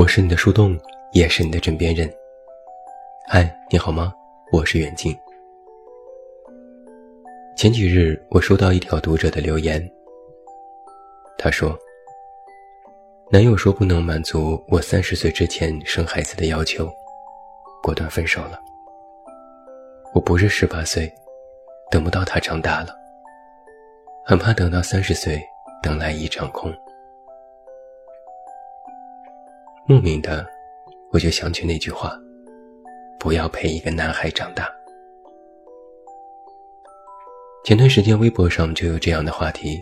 我是你的树洞，也是你的枕边人。嗨，你好吗？我是远近。前几日我收到一条读者的留言，他说：“男友说不能满足我三十岁之前生孩子的要求，果断分手了。我不是十八岁，等不到他长大了，很怕等到三十岁，等来一场空。”莫名的，我就想起那句话：“不要陪一个男孩长大。”前段时间微博上就有这样的话题：“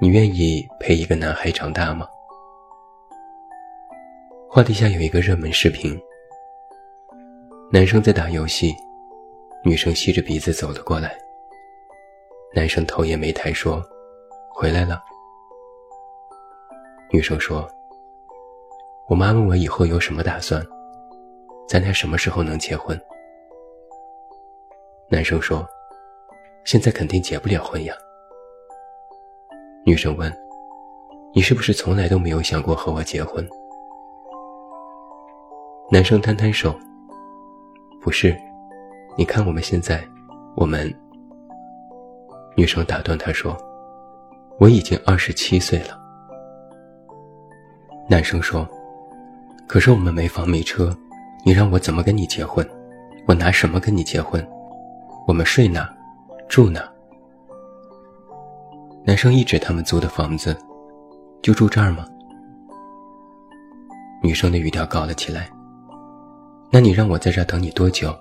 你愿意陪一个男孩长大吗？”话题下有一个热门视频，男生在打游戏，女生吸着鼻子走了过来，男生头也没抬说：“回来了。”女生说。我妈问我以后有什么打算，咱俩什么时候能结婚？男生说：“现在肯定结不了婚呀。”女生问：“你是不是从来都没有想过和我结婚？”男生摊摊手：“不是，你看我们现在，我们……”女生打断他说：“我已经二十七岁了。”男生说。可是我们没房没车，你让我怎么跟你结婚？我拿什么跟你结婚？我们睡哪？住哪？男生一指他们租的房子，就住这儿吗？女生的语调高了起来。那你让我在这等你多久？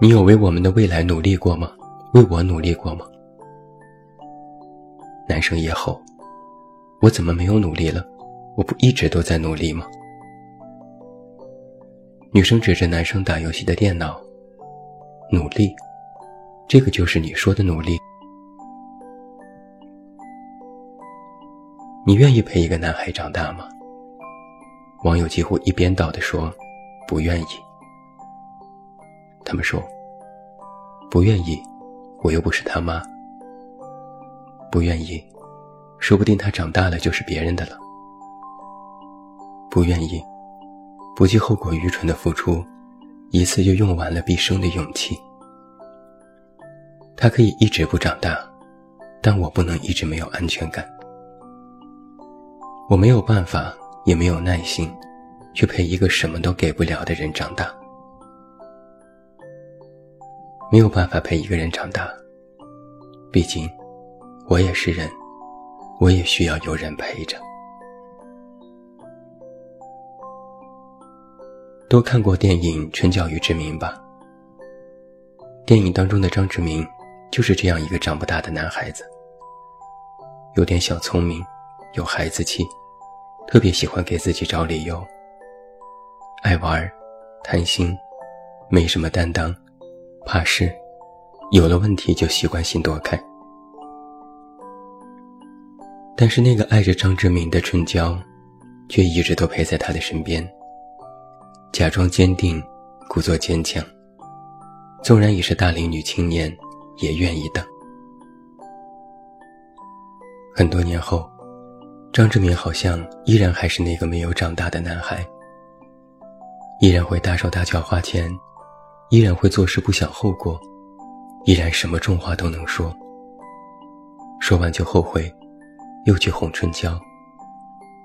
你有为我们的未来努力过吗？为我努力过吗？男生也吼：“我怎么没有努力了？我不一直都在努力吗？”女生指着男生打游戏的电脑，努力，这个就是你说的努力。你愿意陪一个男孩长大吗？网友几乎一边倒的说，不愿意。他们说，不愿意，我又不是他妈。不愿意，说不定他长大了就是别人的了。不愿意。不计后果、愚蠢的付出，一次就用完了毕生的勇气。他可以一直不长大，但我不能一直没有安全感。我没有办法，也没有耐心，去陪一个什么都给不了的人长大。没有办法陪一个人长大，毕竟我也是人，我也需要有人陪着。都看过电影《春娇与志明》吧？电影当中的张志明就是这样一个长不大的男孩子，有点小聪明，有孩子气，特别喜欢给自己找理由，爱玩，贪心，没什么担当，怕事，有了问题就习惯性躲开。但是那个爱着张志明的春娇，却一直都陪在他的身边。假装坚定，故作坚强。纵然已是大龄女青年，也愿意等。很多年后，张志明好像依然还是那个没有长大的男孩，依然会大手大脚花钱，依然会做事不想后果，依然什么重话都能说。说完就后悔，又去哄春娇。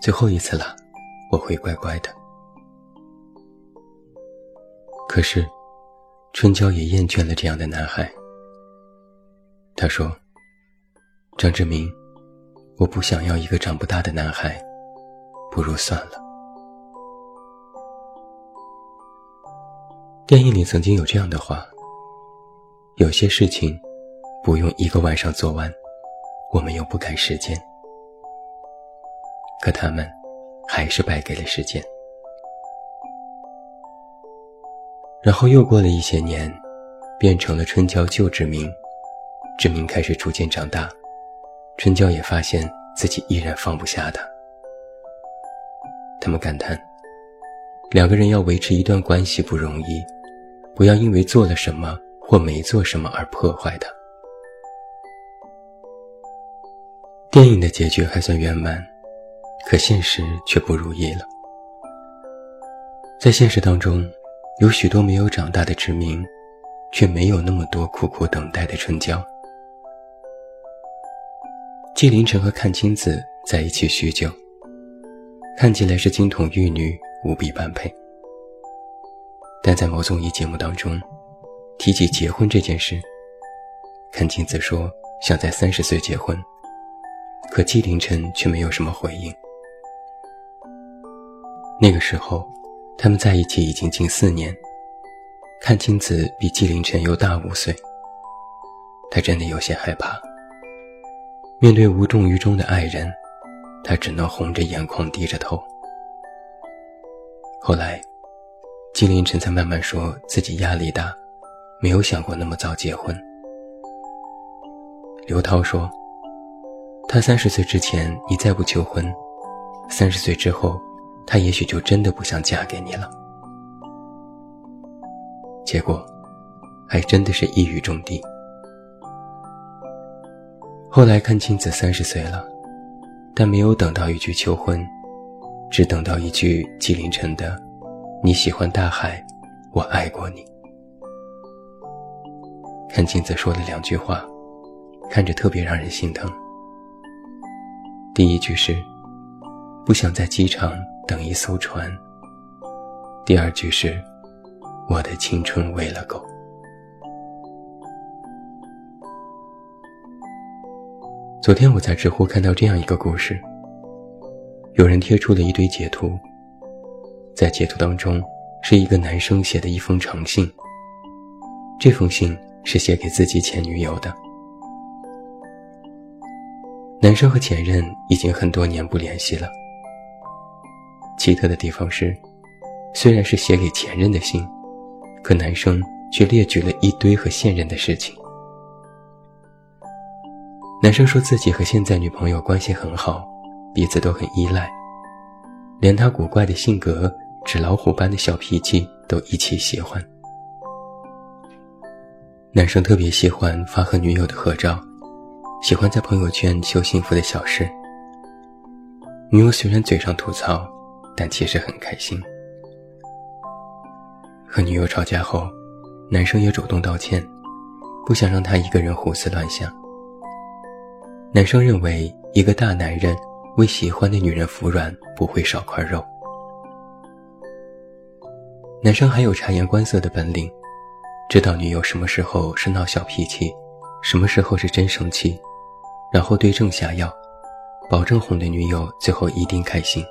最后一次了，我会乖乖的。可是，春娇也厌倦了这样的男孩。他说：“张志明，我不想要一个长不大的男孩，不如算了。”电影里曾经有这样的话：“有些事情，不用一个晚上做完，我们又不赶时间。可他们，还是败给了时间。”然后又过了一些年，变成了春娇救志明，志明开始逐渐长大，春娇也发现自己依然放不下他。他们感叹，两个人要维持一段关系不容易，不要因为做了什么或没做什么而破坏它。电影的结局还算圆满，可现实却不如意了。在现实当中，有许多没有长大的志明，却没有那么多苦苦等待的春娇。纪凌尘和阚清子在一起许久，看起来是金童玉女，无比般配。但在某综艺节目当中，提起结婚这件事，阚清子说想在三十岁结婚，可纪凌尘却没有什么回应。那个时候，他们在一起已经近四年，阚清子比纪凌尘又大五岁。他真的有些害怕，面对无动于衷的爱人，他只能红着眼眶低着头。后来，纪凌尘才慢慢说自己压力大，没有想过那么早结婚。刘涛说：“他三十岁之前你再不求婚，三十岁之后。”她也许就真的不想嫁给你了，结果，还真的是一语中的。后来看青子三十岁了，但没有等到一句求婚，只等到一句纪凌尘的“你喜欢大海，我爱过你”。看青子说了两句话，看着特别让人心疼。第一句是，不想在机场。等一艘船。第二句是：“我的青春喂了狗。”昨天我在知乎看到这样一个故事，有人贴出了一堆截图，在截图当中是一个男生写的一封长信，这封信是写给自己前女友的。男生和前任已经很多年不联系了。奇特的地方是，虽然是写给前任的信，可男生却列举了一堆和现任的事情。男生说自己和现在女朋友关系很好，彼此都很依赖，连他古怪的性格、纸老虎般的小脾气都一起喜欢。男生特别喜欢发和女友的合照，喜欢在朋友圈秀幸福的小事。女友虽然嘴上吐槽。但其实很开心。和女友吵架后，男生也主动道歉，不想让她一个人胡思乱想。男生认为，一个大男人为喜欢的女人服软，不会少块肉。男生还有察言观色的本领，知道女友什么时候是闹小脾气，什么时候是真生气，然后对症下药，保证哄得女友最后一定开心。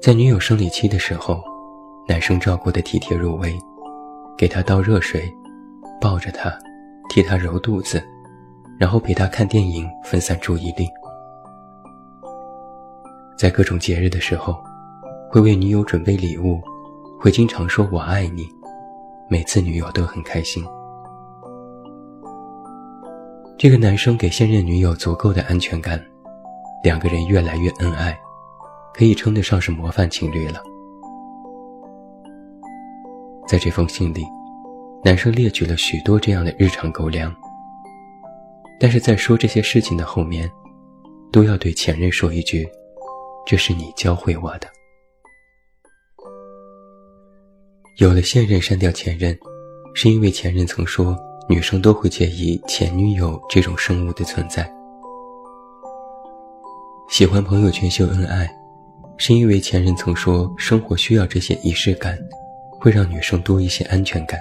在女友生理期的时候，男生照顾得体贴入微，给她倒热水，抱着她，替她揉肚子，然后陪她看电影，分散注意力。在各种节日的时候，会为女友准备礼物，会经常说我爱你，每次女友都很开心。这个男生给现任女友足够的安全感，两个人越来越恩爱。可以称得上是模范情侣了。在这封信里，男生列举了许多这样的日常狗粮。但是在说这些事情的后面，都要对前任说一句：“这是你教会我的。”有了现任删掉前任，是因为前任曾说女生都会介意前女友这种生物的存在。喜欢朋友圈秀恩爱。是因为前任曾说生活需要这些仪式感，会让女生多一些安全感。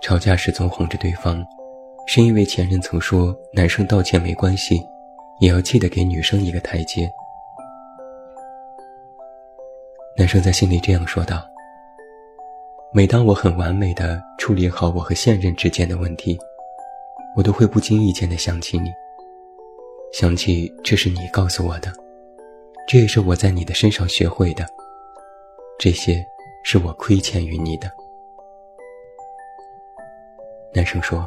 吵架时总哄着对方，是因为前任曾说男生道歉没关系，也要记得给女生一个台阶。男生在心里这样说道：“每当我很完美的处理好我和现任之间的问题，我都会不经意间的想起你，想起这是你告诉我的。”这也是我在你的身上学会的，这些是我亏欠于你的。男生说：“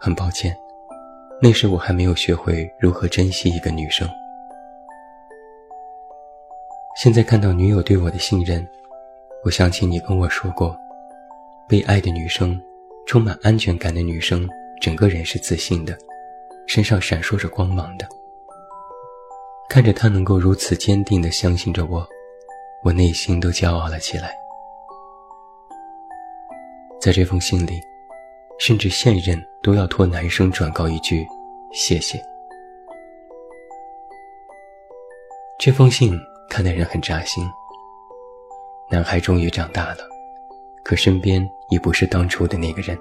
很抱歉，那时我还没有学会如何珍惜一个女生。现在看到女友对我的信任，我想起你跟我说过，被爱的女生，充满安全感的女生，整个人是自信的，身上闪烁着光芒的。”看着他能够如此坚定地相信着我，我内心都骄傲了起来。在这封信里，甚至现任都要托男生转告一句“谢谢”。这封信看的人很扎心。男孩终于长大了，可身边已不是当初的那个人。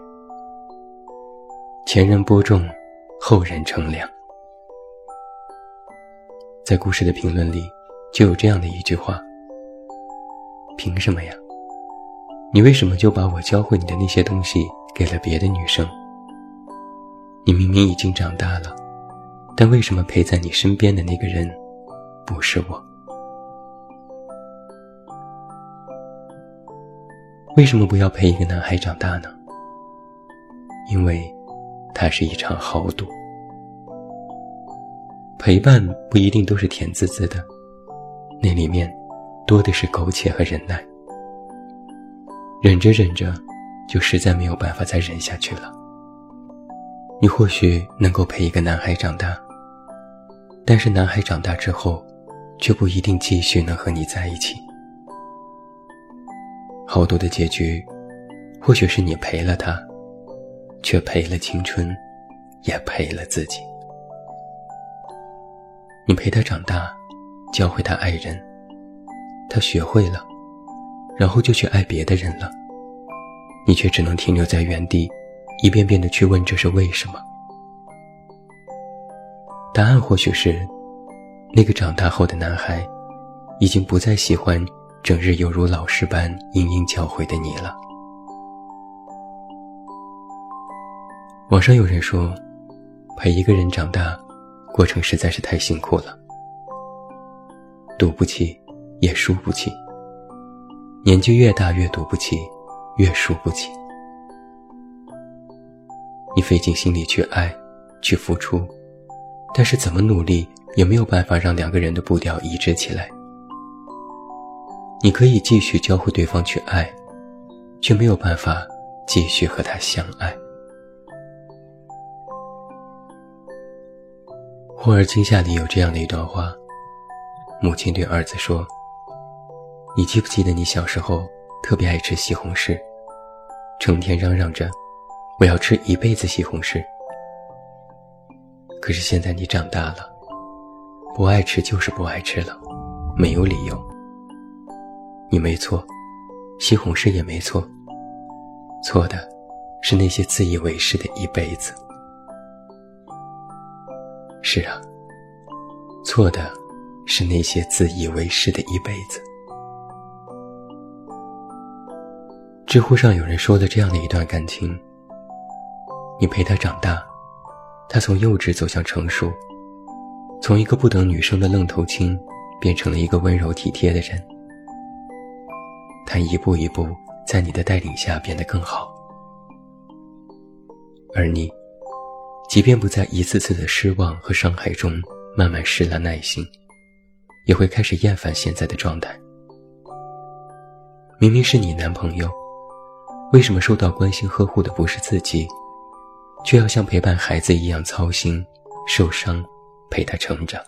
前人播种，后人乘凉。在故事的评论里，就有这样的一句话：“凭什么呀？”你为什么就把我教会你的那些东西给了别的女生？你明明已经长大了，但为什么陪在你身边的那个人不是我？为什么不要陪一个男孩长大呢？因为，它是一场豪赌。陪伴不一定都是甜滋滋的，那里面多的是苟且和忍耐。忍着忍着，就实在没有办法再忍下去了。你或许能够陪一个男孩长大，但是男孩长大之后，却不一定继续能和你在一起。好多的结局，或许是你陪了他，却陪了青春，也陪了自己。你陪他长大，教会他爱人，他学会了。然后就去爱别的人了，你却只能停留在原地，一遍遍的去问这是为什么？答案或许是，那个长大后的男孩，已经不再喜欢整日犹如老师般殷殷教诲的你了。网上有人说，陪一个人长大，过程实在是太辛苦了，赌不起，也输不起。年纪越大，越赌不起，越输不起。你费尽心力去爱，去付出，但是怎么努力也没有办法让两个人的步调一致起来。你可以继续教会对方去爱，却没有办法继续和他相爱。《霍尔惊吓》里有这样的一段话：母亲对儿子说。你记不记得你小时候特别爱吃西红柿，成天嚷嚷着我要吃一辈子西红柿。可是现在你长大了，不爱吃就是不爱吃了，没有理由。你没错，西红柿也没错，错的是那些自以为是的一辈子。是啊，错的是那些自以为是的一辈子。知乎上有人说的这样的一段感情：你陪他长大，他从幼稚走向成熟，从一个不等女生的愣头青，变成了一个温柔体贴的人。他一步一步在你的带领下变得更好，而你，即便不在一次次的失望和伤害中慢慢失了耐心，也会开始厌烦现在的状态。明明是你男朋友。为什么受到关心呵护的不是自己，却要像陪伴孩子一样操心、受伤，陪他成长？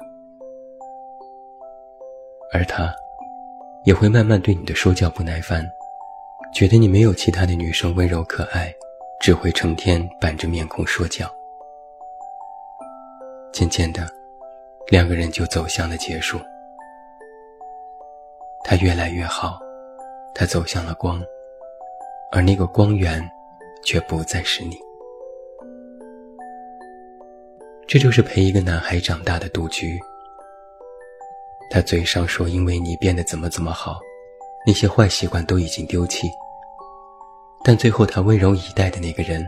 而他，也会慢慢对你的说教不耐烦，觉得你没有其他的女生温柔可爱，只会成天板着面孔说教。渐渐的，两个人就走向了结束。他越来越好，他走向了光。而那个光源，却不再是你。这就是陪一个男孩长大的赌局。他嘴上说因为你变得怎么怎么好，那些坏习惯都已经丢弃，但最后他温柔以待的那个人，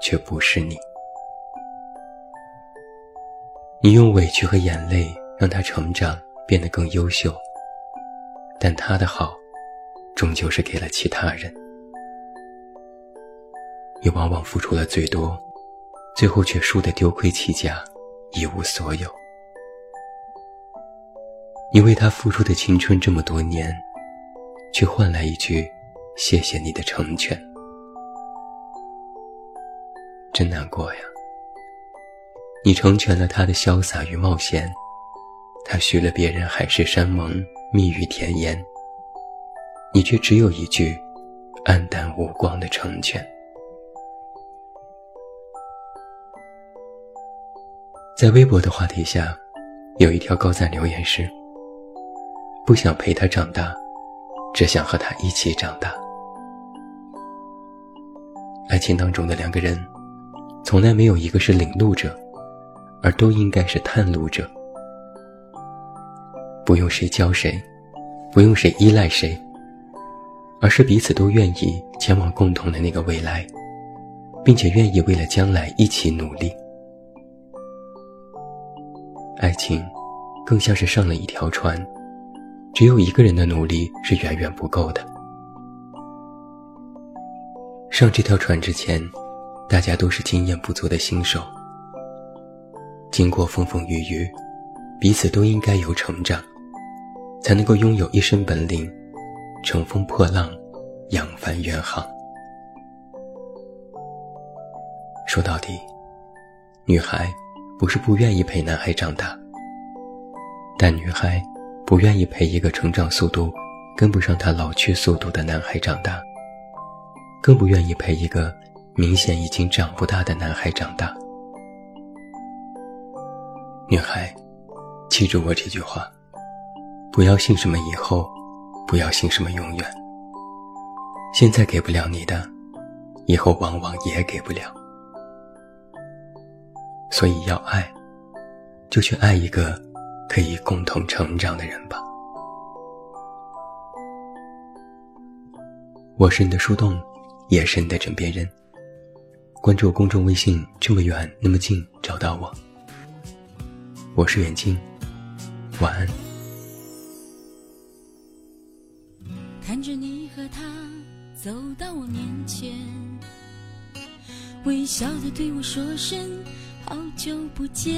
却不是你。你用委屈和眼泪让他成长，变得更优秀，但他的好，终究是给了其他人。你往往付出了最多，最后却输得丢盔弃甲，一无所有。你为他付出的青春这么多年，却换来一句“谢谢你的成全”，真难过呀！你成全了他的潇洒与冒险，他许了别人海誓山盟、蜜语甜言，你却只有一句黯淡无光的成全。在微博的话题下，有一条高赞留言是：“不想陪他长大，只想和他一起长大。”爱情当中的两个人，从来没有一个是领路者，而都应该是探路者。不用谁教谁，不用谁依赖谁，而是彼此都愿意前往共同的那个未来，并且愿意为了将来一起努力。爱情，更像是上了一条船，只有一个人的努力是远远不够的。上这条船之前，大家都是经验不足的新手。经过风风雨雨，彼此都应该有成长，才能够拥有一身本领，乘风破浪，扬帆远航。说到底，女孩不是不愿意陪男孩长大，但女孩不愿意陪一个成长速度跟不上她老去速度的男孩长大。更不愿意陪一个明显已经长不大的男孩长大。女孩，记住我这句话：不要信什么以后，不要信什么永远。现在给不了你的，以后往往也给不了。所以要爱，就去爱一个可以共同成长的人吧。我是你的树洞。也是你的枕边人。关注公众微信，这么远那么近，找到我。我是远近，晚安。看着你和他走到我面前，微笑的对我说声好久不见。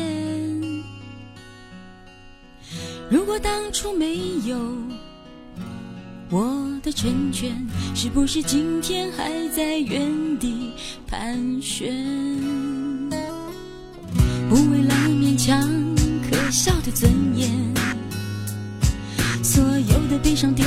如果当初没有。我的成全，是不是今天还在原地盘旋？不为了勉强笑的尊严，所有的悲伤丢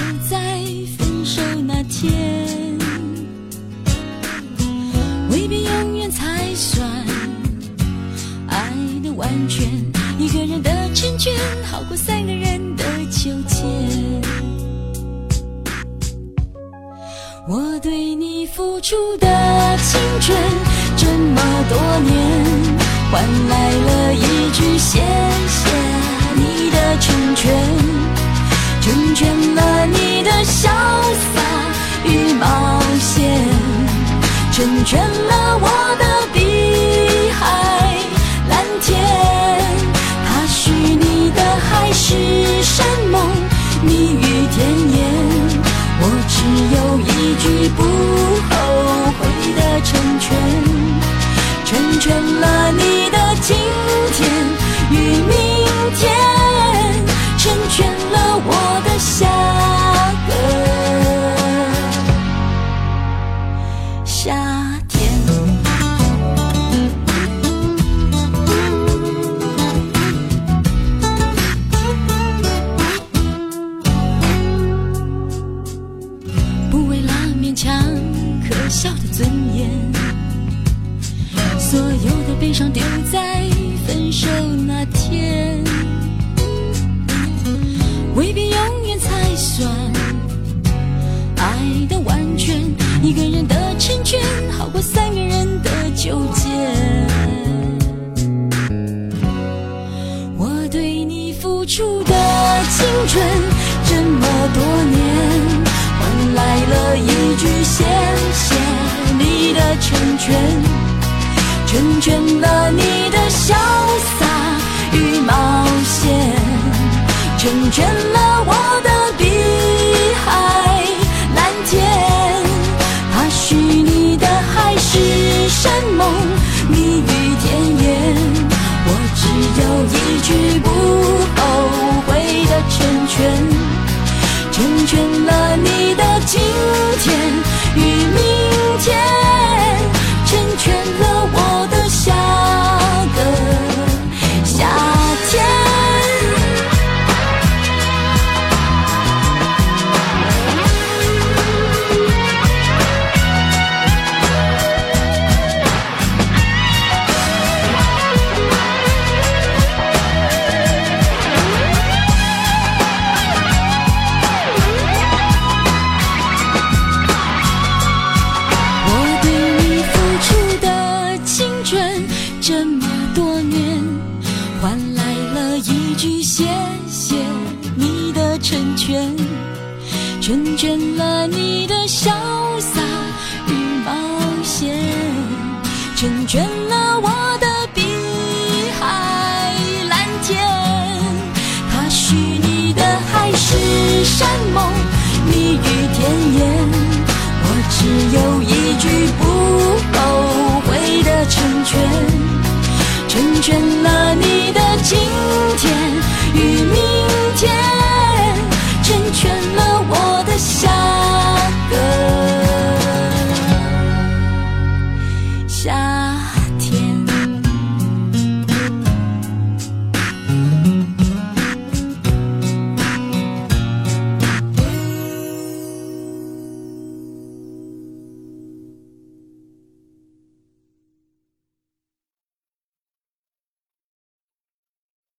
全只有一。